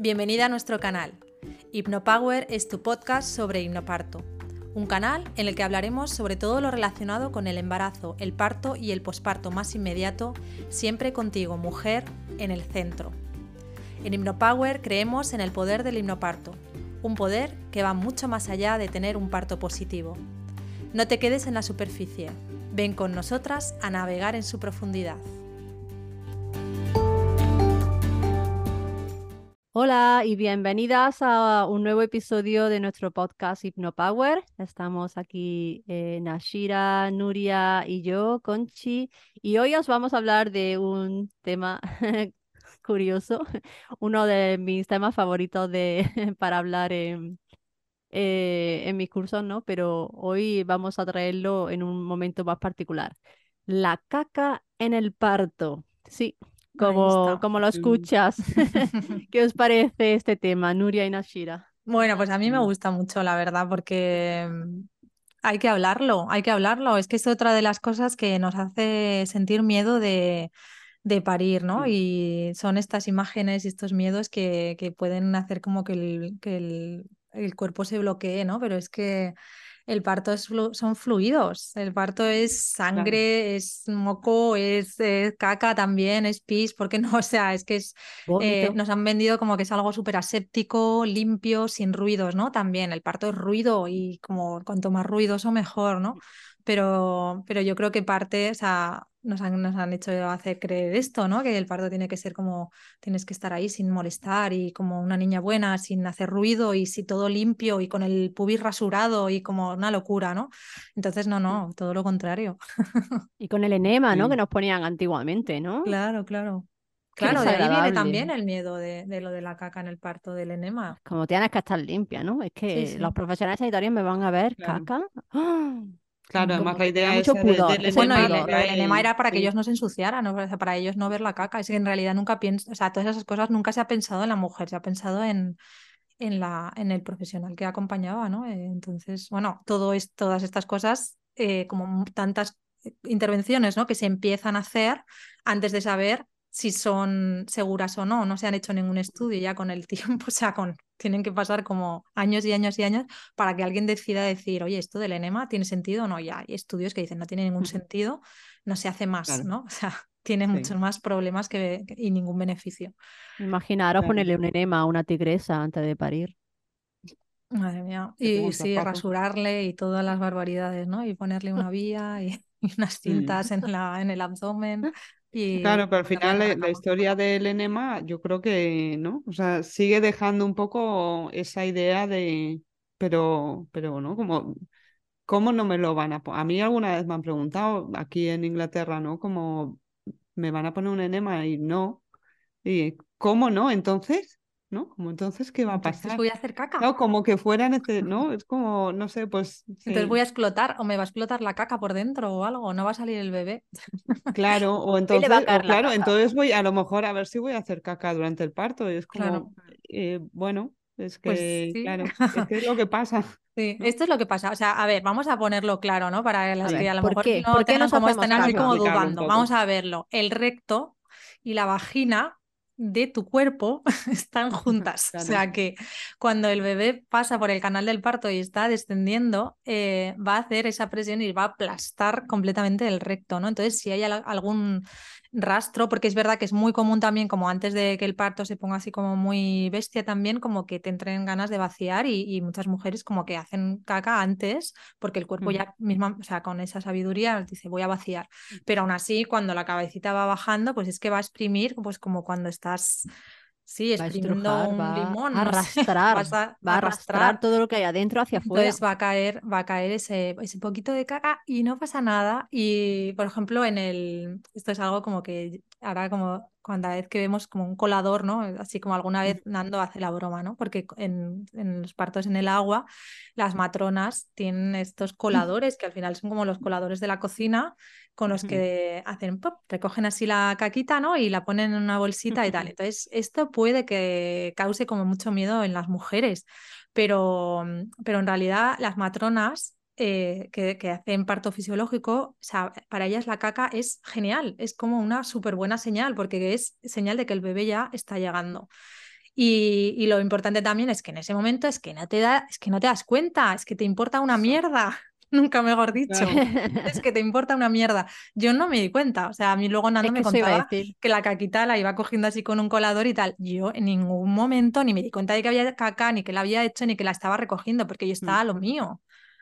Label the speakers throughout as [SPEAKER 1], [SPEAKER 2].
[SPEAKER 1] Bienvenida a nuestro canal. HipnoPower es tu podcast sobre hipnoparto, un canal en el que hablaremos sobre todo lo relacionado con el embarazo, el parto y el posparto más inmediato, siempre contigo, mujer, en el centro. En HipnoPower creemos en el poder del hipnoparto, un poder que va mucho más allá de tener un parto positivo. No te quedes en la superficie, ven con nosotras a navegar en su profundidad.
[SPEAKER 2] Hola y bienvenidas a un nuevo episodio de nuestro podcast HipnoPower. Estamos aquí eh, Nashira, Nuria y yo, Conchi, y hoy os vamos a hablar de un tema curioso, uno de mis temas favoritos de, para hablar en, eh, en mis cursos, ¿no? Pero hoy vamos a traerlo en un momento más particular. La caca en el parto. Sí, como, como lo mm. escuchas. ¿Qué os parece este tema, Nuria y Nashira?
[SPEAKER 1] Bueno, pues a mí me gusta mucho, la verdad, porque mm, hay que hablarlo, hay que hablarlo. Es que es otra de las cosas que nos hace sentir miedo de, de parir, ¿no? Y son estas imágenes y estos miedos que, que pueden hacer como que el, que el, el cuerpo se bloquee, ¿no? Pero es que el parto es son fluidos, el parto es sangre, es moco, es, caca también, es pis, porque no, o sea, es que es, eh, nos han vendido como que es algo súper aséptico, limpio, sin ruidos, ¿no? También el parto es ruido y como cuanto más ruidoso mejor, ¿no? Pero, pero yo creo que parte, o sea, nos han, nos han hecho hacer creer esto, ¿no? Que el parto tiene que ser como, tienes que estar ahí sin molestar y como una niña buena, sin hacer ruido y si todo limpio y con el pubis rasurado y como una locura, ¿no? Entonces, no, no, todo lo contrario.
[SPEAKER 2] Y con el enema, ¿no? Que nos ponían antiguamente, ¿no?
[SPEAKER 1] Claro, claro. Claro, de ahí viene también el miedo de, de, lo de la caca en el parto del enema.
[SPEAKER 2] Como tienes que estar limpia, ¿no? Es que los profesionales sanitarios me van a ver caca. ¡Ah!
[SPEAKER 3] Claro, además la idea es
[SPEAKER 1] bueno, el, enema era para que ellos no se ensuciaran, ¿no? para ellos no ver la caca. Es que en realidad nunca pienso, o sea, todas esas cosas nunca se ha pensado en la mujer, se ha pensado en, en, la, en el profesional que acompañaba, ¿no? Eh, entonces, bueno, todo es, todas estas cosas, eh, como tantas intervenciones, ¿no? Que se empiezan a hacer antes de saber si son seguras o no, no se han hecho ningún estudio ya con el tiempo, o sea, con, tienen que pasar como años y años y años para que alguien decida decir, oye, esto del enema tiene sentido o no, ya hay estudios que dicen no tiene ningún sentido, no se hace más, ¿no? O sea, tiene muchos más problemas que, y ningún beneficio.
[SPEAKER 2] Imaginaros ponerle un enema a una tigresa antes de parir.
[SPEAKER 1] Madre mía. Y sí, rasurarle y todas las barbaridades, ¿no? Y ponerle una vía y, unas mm. cintas en, la, en el abdomen.
[SPEAKER 3] Claro, pero al final la, historia del enema, yo creo que, ¿no? O sea, sigue dejando un poco esa idea de, pero, pero, ¿no? Como, ¿cómo no me lo van a poner? A mí alguna vez me han preguntado aquí en Inglaterra, ¿no? Como, ¿me van a poner un enema? Y no. Y, ¿cómo no? Entonces, ¿no? Como entonces, ¿qué va a pasar?
[SPEAKER 1] voy a hacer caca.
[SPEAKER 3] No, como que fuera, ¿no? Es como, no sé, pues...
[SPEAKER 1] Entonces voy a explotar o me va a explotar la caca por dentro o algo, no va a salir el bebé.
[SPEAKER 3] Claro, o entonces, claro, entonces voy a lo mejor a ver si voy a hacer caca durante el parto. Y es como, eh, bueno, es pues que, claro, es, lo que pasa.
[SPEAKER 1] Sí, esto es lo que pasa. O sea, a ver, vamos a ponerlo claro, ¿no? Para las que a lo mejor no tengan como están así como dudando. Vamos a verlo. El recto y la vagina de tu cuerpo están juntas. O sea que cuando el bebé pasa por el canal del parto y está descendiendo, eh, va a hacer esa presión y va a aplastar completamente el recto, ¿no? Entonces, si hay algún rastro, porque es verdad que es muy común también, como antes de que el parto se ponga así como muy bestia también, como que te entren ganas de vaciar y, muchas mujeres como que hacen caca antes, porque el cuerpo ya misma, o sea, con esa sabiduría dice voy a vaciar, pero aún así cuando la cabecita va bajando, pues es que va a exprimir, pues como cuando estás Sí, exprimiendo un limón.
[SPEAKER 2] A arrastrar, va a arrastrar todo lo que hay adentro hacia afuera.
[SPEAKER 1] Entonces va a caer, va a caer ese, ese poquito de caca y no pasa nada. Y por ejemplo, en el. Esto es algo como que ahora como cuando vez que vemos como un colador, ¿no? Así como alguna vez Nando hace la broma, ¿no? Porque en, en, los partos en el agua, las matronas tienen estos coladores que al final son como los coladores de la cocina con los que hacen pop, recogen así la caquita, ¿no? Y la ponen en una bolsita y tal. Entonces, esto puede que cause como mucho miedo en las mujeres, pero, pero en realidad las matronas eh, que, que, hacen parto fisiológico, o sea, para ellas la caca es genial, es como una súper buena señal, porque es señal de que el bebé ya está llegando. Y, y, lo importante también es que en ese momento es que no te da, es que no te das cuenta, es que te importa una mierda. Nunca mejor dicho. es que te importa una mierda. Yo no me di cuenta. O sea, a mí luego Nando me contaba que la caquita la iba cogiendo así con un colador y tal. Yo en ningún momento ni me di cuenta de que había caca, ni que la había hecho, ni que la estaba recogiendo, porque yo estaba a lo mío.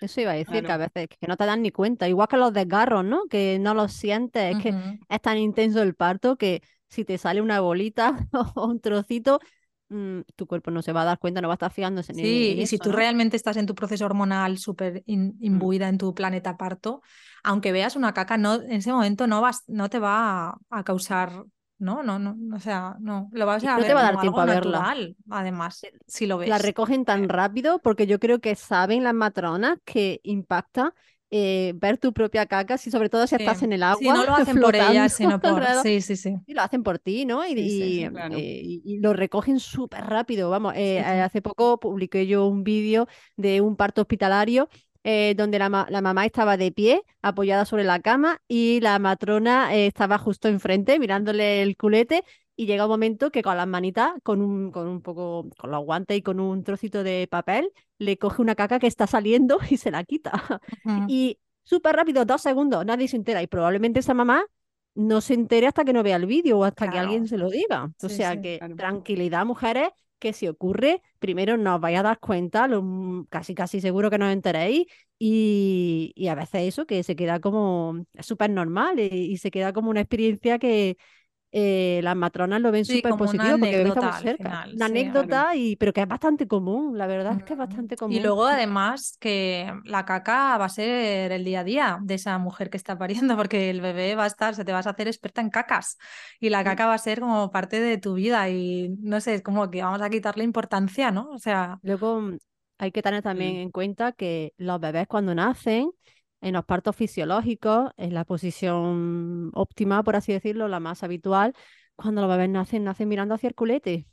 [SPEAKER 2] Eso iba a decir, que a veces que no te dan ni cuenta. Igual que los desgarros, ¿no? Que no los sientes. Es que es tan intenso el parto que si te sale una bolita o un trocito, mm, tu cuerpo no se va a dar cuenta, no va a estar fiándose.
[SPEAKER 1] Sí, y si tú realmente estás en tu proceso hormonal súper mm. imbuida en tu planeta parto, aunque veas una caca, no, en ese momento no, vas, no te va a causar no, no, no, o sea, no, lo vas a
[SPEAKER 2] no
[SPEAKER 1] ver
[SPEAKER 2] te va a dar tiempo a verla.
[SPEAKER 1] además, si lo ves.
[SPEAKER 2] La recogen tan rápido porque yo creo que saben las matronas que impacta eh, ver tu propia caca, si sobre todo si estás en el agua.
[SPEAKER 1] Sí, no lo hacen por ellas, sino por. Sí, sí, sí.
[SPEAKER 2] Y lo hacen por ti, ¿no? Y, eh, y, lo recogen súper rápido. Vamos, eh, hace poco publiqué yo un vídeo de un parto hospitalario eh, donde la, mamá estaba de pie, apoyada sobre la cama, y la matrona eh, estaba justo enfrente, mirándole el culete, y llega un momento que con las manitas, con un, con un poco, con los guantes y con un trocito de papel, le coge una caca que está saliendo y se la quita. Y súper rápido, dos segundos, nadie se entera. Y probablemente esa mamá no se entere hasta que no vea el vídeo o hasta que alguien se lo diga. o sea que tranquilidad, mujeres, que si ocurre, primero nos vais a dar cuenta, lo, casi casi seguro que nos enteréis, y, a veces eso que se queda como súper normal y, se queda como una experiencia que, eh, las matronas lo ven súper positivo porque estamos cerca. una anécdota, y, pero que es bastante común, la verdad es que es bastante común.
[SPEAKER 1] Y luego además que la caca va a ser el día a día de esa mujer que está pariendo, porque el bebé va a estar, se te vas a hacer experta en cacas y la caca va a ser como parte de tu vida y no sé, es como que vamos a quitarle importancia, ¿no? O sea...
[SPEAKER 2] Luego hay que tener también en cuenta que los bebés cuando nacen en los partos fisiológicos, en la posición óptima, por así decirlo, la más habitual, cuando los bebés nacen, nacen mirando hacia el culete,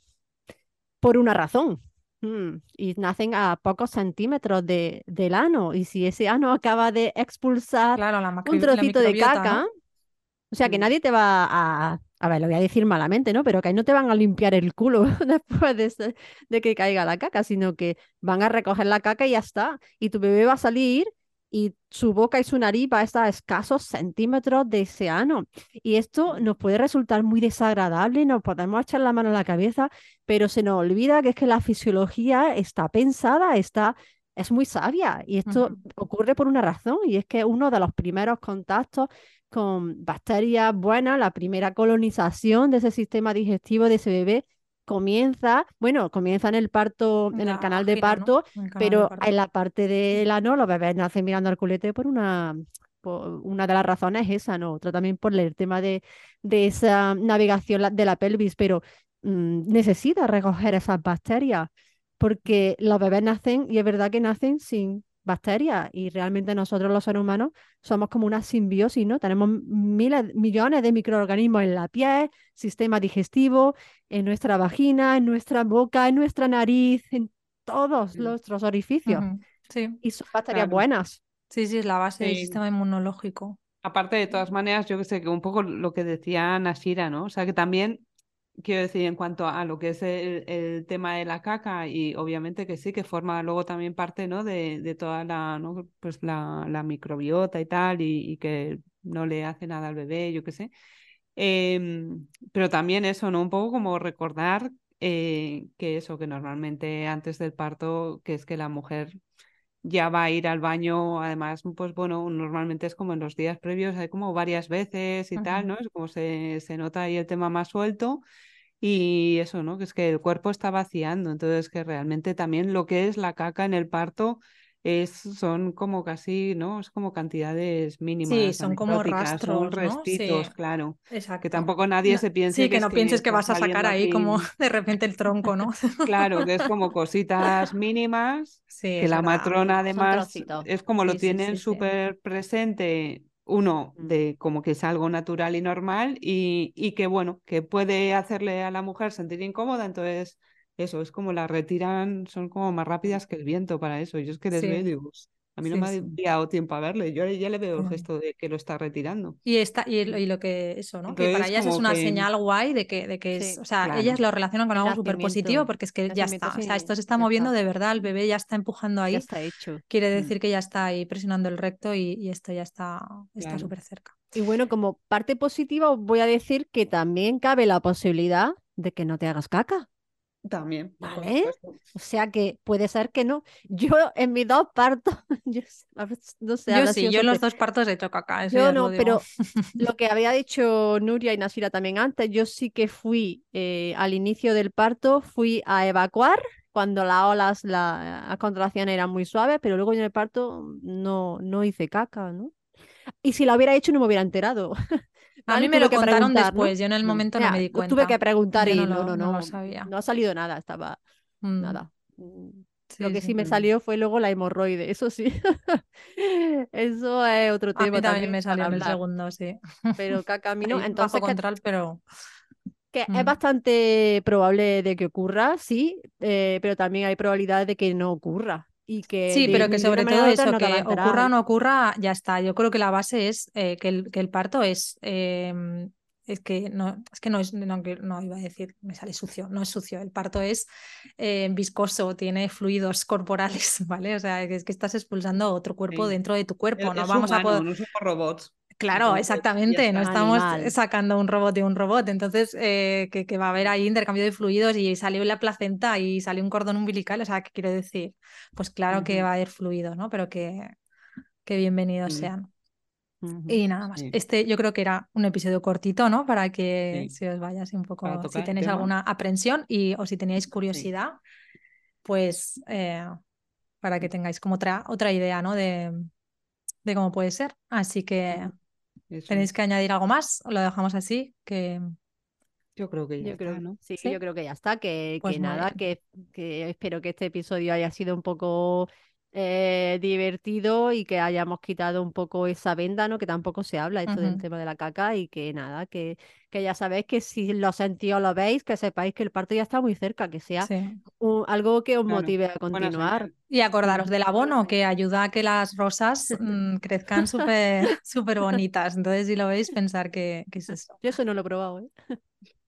[SPEAKER 2] por una razón. Mm, y nacen a pocos centímetros de, del ano. Y si ese ano acaba de expulsar un trocito de caca, o sea que mm. nadie te va a, a ver, lo voy a decir malamente, ¿no? Pero que ahí no te van a limpiar el culo después de, de, que caiga la caca, sino que van a recoger la caca y ya está. Y tu bebé va a salir y su boca y su nariz va a estar a escasos centímetros de ese ano. Y esto nos puede resultar muy desagradable, nos podemos echar la mano a la cabeza, pero se nos olvida que es que la fisiología está pensada, está, es muy sabia y esto ocurre por una razón y es que uno de los primeros contactos con bacterias buenas, la primera colonización de ese sistema digestivo de ese bebé comienza, bueno, comienza en el parto, en el canal de parto, pero en la parte del ano los bebés nacen mirando al culete por una, una de las razones es esa, ¿no? Otra también por el tema de, de esa navegación de la pelvis, pero mm, necesita recoger esas bacterias porque los bebés nacen, y es verdad que nacen sin bacterias y realmente nosotros los seres humanos somos como una simbiosis, ¿no? Tenemos miles, millones de microorganismos en la piel, sistema digestivo, en nuestra vagina, en nuestra boca, en nuestra nariz, en todos nuestros orificios.
[SPEAKER 1] Sí.
[SPEAKER 2] Y son bacterias buenas.
[SPEAKER 1] Sí, sí, es la base del sistema inmunológico.
[SPEAKER 3] Aparte, de todas maneras, yo que sé, que un poco lo que decía Nashira, ¿no? O sea, que también quiero decir, en cuanto a lo que es el, tema de la caca, y obviamente que sí, que forma luego también parte ¿no? de, de toda la, ¿no? pues la, la, microbiota y tal, y, que no le hace nada al bebé, yo qué sé. Em, pero también eso, ¿no? Un poco como recordar eh, que eso, que normalmente antes del parto, que es que la mujer ya va a ir al baño, además, pues bueno, normalmente es como en los días previos, hay como varias veces y tal, ¿no? Es como se, se nota ahí el tema más suelto y eso, ¿no? Que es que el cuerpo está vaciando, entonces que realmente también lo que es la caca en el parto es, son como casi, ¿no? Es como cantidades mínimas.
[SPEAKER 1] Sí, son como rastros,
[SPEAKER 3] son restitos, claro. Exacto. Que tampoco nadie se piense.
[SPEAKER 1] Sí, que, no pienses que vas a sacar ahí como de repente el tronco, ¿no?
[SPEAKER 3] claro, que es como cositas mínimas, sí, que la matrona además es como lo tienen súper presente uno, mm. de como que es algo natural y normal y, y, que bueno, que puede hacerle a la mujer sentir incómoda, entonces eso, es como la retiran, son como más rápidas que el viento para eso. Yo es que les veo A mí no
[SPEAKER 1] Sí,
[SPEAKER 3] me ha
[SPEAKER 1] sí.
[SPEAKER 3] dado tiempo a verle. Yo ya le veo el
[SPEAKER 1] Mm.
[SPEAKER 3] gesto de que lo está retirando.
[SPEAKER 1] Y, está, y, lo- y lo que eso, ¿no? que para ellas es una
[SPEAKER 3] que-
[SPEAKER 1] señal guay de que, de que es,
[SPEAKER 2] Sí,
[SPEAKER 1] o sea,
[SPEAKER 3] claro.
[SPEAKER 1] ellas lo relacionan con
[SPEAKER 2] El
[SPEAKER 1] algo súper positivo porque es que ya está, o sea,
[SPEAKER 2] sí,
[SPEAKER 1] esto se está
[SPEAKER 2] ya
[SPEAKER 1] moviendo
[SPEAKER 2] está.
[SPEAKER 1] de verdad, el bebé ya está empujando
[SPEAKER 2] Ya
[SPEAKER 1] ahí,
[SPEAKER 2] está hecho.
[SPEAKER 1] quiere
[SPEAKER 3] Mm.
[SPEAKER 1] decir que ya está ahí presionando el recto y, y esto ya está está
[SPEAKER 3] Claro.
[SPEAKER 1] súper cerca.
[SPEAKER 2] Y bueno, como parte positiva, os voy a decir que también cabe la posibilidad de que no te hagas caca.
[SPEAKER 3] También,
[SPEAKER 2] Vale. O sea que puede ser que no. Yo en mis dos partos, yo no sé,
[SPEAKER 1] Yo sí, yo en los dos partos he hecho caca,
[SPEAKER 2] Yo no,
[SPEAKER 1] lo
[SPEAKER 2] pero lo que había dicho Nuria y Nasira también antes, yo sí que fui eh, al inicio del parto, fui a evacuar cuando las olas, la- las contracciones eran muy suaves, pero luego en el parto no, no hice caca, ¿no? Y si la hubiera hecho no me hubiera enterado.
[SPEAKER 1] A mí me lo contaron después, yo en el momento no me di cuenta.
[SPEAKER 2] tuve que preguntar
[SPEAKER 1] Yo
[SPEAKER 2] y
[SPEAKER 1] no
[SPEAKER 2] no, no,
[SPEAKER 1] no
[SPEAKER 2] no,
[SPEAKER 1] sabía.
[SPEAKER 2] no ha salido nada, estaba
[SPEAKER 1] Mm,
[SPEAKER 2] nada.
[SPEAKER 1] Sí,
[SPEAKER 2] Lo que
[SPEAKER 1] sí.
[SPEAKER 2] sí me
[SPEAKER 3] Mm.
[SPEAKER 2] salió fue luego la hemorroide, eso sí. Eso es otro
[SPEAKER 1] A mí
[SPEAKER 2] tema
[SPEAKER 1] también me salió en el segundo, sí.
[SPEAKER 2] pero caca a mí no. Entonces,
[SPEAKER 1] bajo
[SPEAKER 2] que
[SPEAKER 1] control, pero
[SPEAKER 2] que es
[SPEAKER 1] Mm.
[SPEAKER 2] bastante probable de que ocurra, sí, eh, pero también hay probabilidades de que no ocurra y que
[SPEAKER 1] Sí,
[SPEAKER 2] de,
[SPEAKER 1] pero que sobre todo eso,
[SPEAKER 2] no
[SPEAKER 1] que ocurra o no ocurra, ya está. Yo creo que la base es eh, que, el, que el parto es, eh, es que no, es que no es, no, que- no iba a decir, me sale sucio, no es sucio. El parto es eh, viscoso, tiene fluidos corporales, ¿vale? O sea, es que estás expulsando otro cuerpo
[SPEAKER 3] Sí.
[SPEAKER 1] dentro de tu cuerpo.
[SPEAKER 3] Es,
[SPEAKER 1] No
[SPEAKER 3] es
[SPEAKER 1] vamos a poder.
[SPEAKER 3] no somos robots.
[SPEAKER 1] Claro, exactamente, no estamos
[SPEAKER 2] Animal.
[SPEAKER 1] sacando un robot de un robot, entonces eh, que, que va a haber ahí intercambio de fluidos y salió la placenta y salió un cordón umbilical, o sea, ¿qué quiero decir? Pues claro que va a haber fluidos, ¿no? Pero que, que bienvenidos sean. Y nada más,
[SPEAKER 3] Sí.
[SPEAKER 1] este yo creo que era un episodio cortito, ¿no? Para que
[SPEAKER 3] Sí.
[SPEAKER 1] si os vayáis un poco, si tenéis alguna aprensión y, o si teníais curiosidad, pues eh, para que tengáis como otra, otra idea, ¿no? De, de cómo puede ser. Así que...
[SPEAKER 3] Eso
[SPEAKER 1] ¿Tenéis que añadir algo más o lo dejamos así? Que
[SPEAKER 3] Yo creo que ya
[SPEAKER 2] Yo
[SPEAKER 3] está,
[SPEAKER 2] creo,
[SPEAKER 3] ¿no?
[SPEAKER 2] sí,
[SPEAKER 1] ¿Sí?
[SPEAKER 2] yo creo que ya está, que,
[SPEAKER 1] Pues
[SPEAKER 2] que
[SPEAKER 1] muy
[SPEAKER 2] nada, que, que espero que este episodio haya sido un poco eh, divertido y que hayamos quitado un poco esa venda, ¿no? Que tampoco se habla esto del tema de la caca y que nada, que, que ya sabéis que si lo sentís o lo veis, que sepáis que el parto ya está muy cerca, que sea
[SPEAKER 1] sí.
[SPEAKER 2] un- algo que os
[SPEAKER 3] Claro,
[SPEAKER 2] motive a continuar.
[SPEAKER 1] Y acordaros
[SPEAKER 2] Ujú.
[SPEAKER 1] del abono que ayuda a que las rosas mm, crezcan súper súper bonitas. Entonces, si lo veis, pensar que, que es eso.
[SPEAKER 2] Yo eso no lo he probado, ¿eh?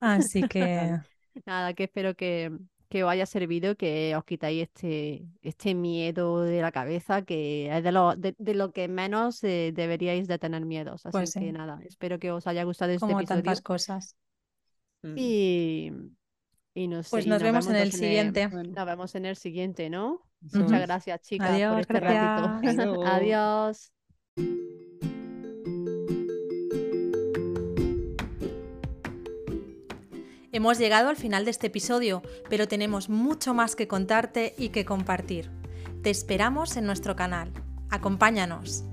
[SPEAKER 1] Así que
[SPEAKER 2] Nada, que espero que, que os haya servido, que os quitáis este, este miedo de la cabeza, que es de lo, de, de lo que menos eh, deberíais de tener miedos. Así
[SPEAKER 1] Pues
[SPEAKER 2] que
[SPEAKER 1] sí.
[SPEAKER 2] nada, espero que os haya gustado este
[SPEAKER 1] como
[SPEAKER 2] episodio.
[SPEAKER 1] tantas cosas.
[SPEAKER 3] Mm.
[SPEAKER 2] Y, y no sé,
[SPEAKER 1] Pues
[SPEAKER 2] y
[SPEAKER 1] nos vemos en el siguiente.
[SPEAKER 2] Nos vemos en el siguiente, ¿no? Muchas gracias, chicas, por este ratito.
[SPEAKER 1] gracias.
[SPEAKER 2] Adiós.
[SPEAKER 1] Hemos llegado al final de este episodio, pero tenemos mucho más que contarte y que compartir. Te esperamos en nuestro canal. Acompáñanos.